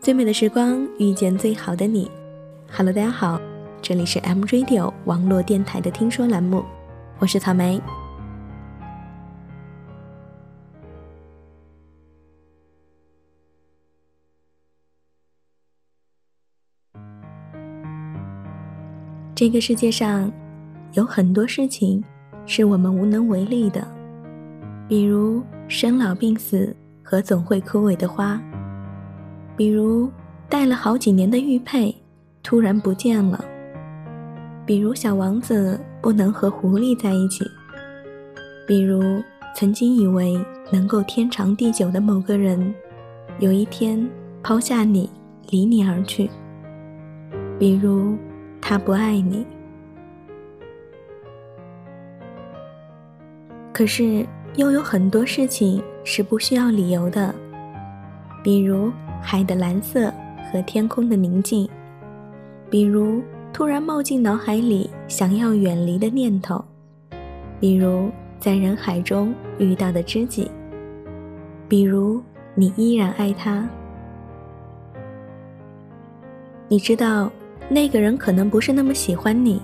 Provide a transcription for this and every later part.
最美的时光遇见最好的你。Hello，大家好，这里是 M Radio 网络电台的听说栏目，我是草莓。这个世界上有很多事情是我们无能为力的，比如生老病死和总会枯萎的花，比如戴了好几年的玉佩突然不见了，比如小王子不能和狐狸在一起，比如曾经以为能够天长地久的某个人，有一天抛下你离你而去，比如。他不爱你，可是又有很多事情是不需要理由的，比如海的蓝色和天空的宁静，比如突然冒进脑海里想要远离的念头，比如在人海中遇到的知己，比如你依然爱他，你知道。那个人可能不是那么喜欢你，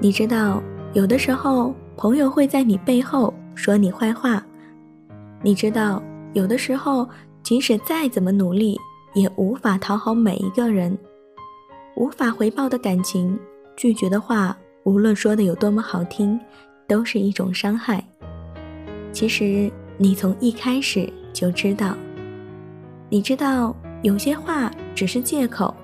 你知道，有的时候朋友会在你背后说你坏话，你知道，有的时候即使再怎么努力，也无法讨好每一个人，无法回报的感情，拒绝的话，无论说的有多么好听，都是一种伤害。其实你从一开始就知道，你知道有些话只是借口。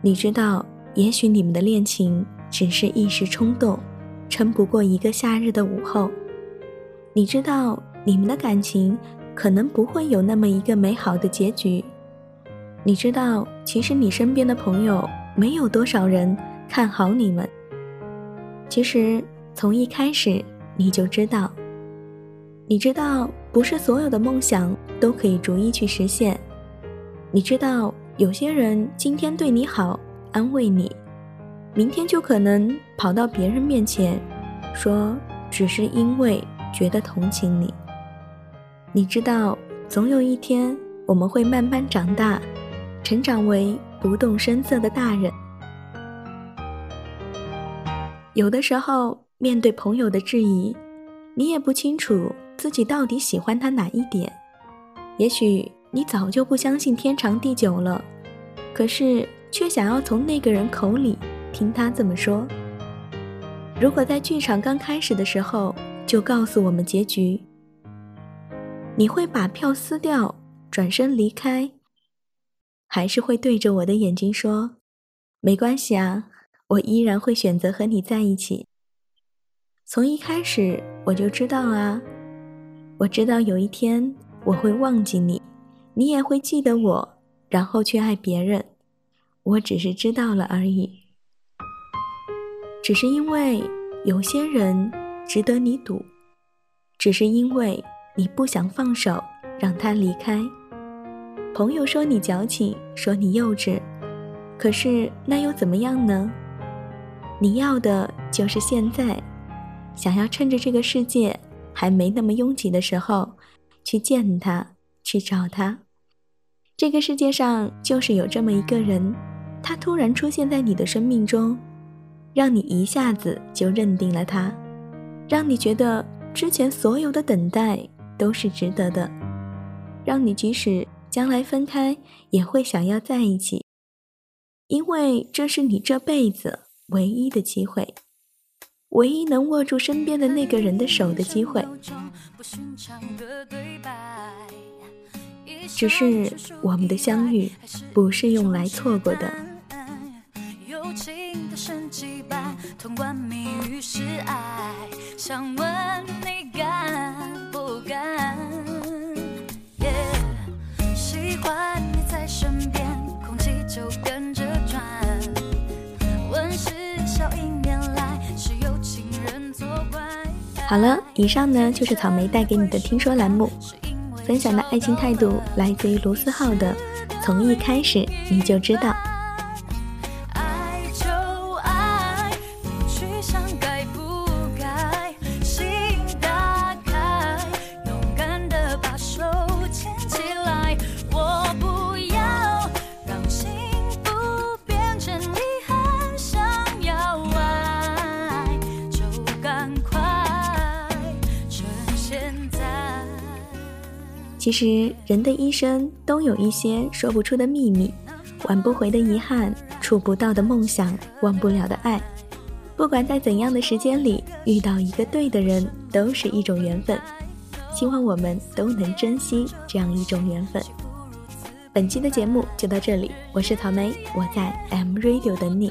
你知道，也许你们的恋情只是一时冲动，撑不过一个夏日的午后。你知道，你们的感情可能不会有那么一个美好的结局。你知道，其实你身边的朋友没有多少人看好你们。其实从一开始你就知道，你知道不是所有的梦想都可以逐一去实现。你知道。有些人今天对你好，安慰你，明天就可能跑到别人面前，说只是因为觉得同情你。你知道，总有一天我们会慢慢长大，成长为不动声色的大人。有的时候，面对朋友的质疑，你也不清楚自己到底喜欢他哪一点，也许。你早就不相信天长地久了，可是却想要从那个人口里听他这么说。如果在剧场刚开始的时候就告诉我们结局，你会把票撕掉，转身离开，还是会对着我的眼睛说：“没关系啊，我依然会选择和你在一起。”从一开始我就知道啊，我知道有一天我会忘记你。你也会记得我，然后去爱别人。我只是知道了而已，只是因为有些人值得你赌，只是因为你不想放手让他离开。朋友说你矫情，说你幼稚，可是那又怎么样呢？你要的就是现在，想要趁着这个世界还没那么拥挤的时候，去见他。去找他。这个世界上就是有这么一个人，他突然出现在你的生命中，让你一下子就认定了他，让你觉得之前所有的等待都是值得的，让你即使将来分开也会想要在一起，因为这是你这辈子唯一的机会，唯一能握住身边的那个人的手的机会。只是我们的相遇不是用来错过的。好了，以上呢就是草莓带给你的听说栏目。分享的爱情态度来自于卢思浩的，从一开始你就知道。其实，人的一生都有一些说不出的秘密，挽不回的遗憾，触不到的梦想，忘不了的爱。不管在怎样的时间里遇到一个对的人，都是一种缘分。希望我们都能珍惜这样一种缘分。本期的节目就到这里，我是草莓，我在 M Radio 等你。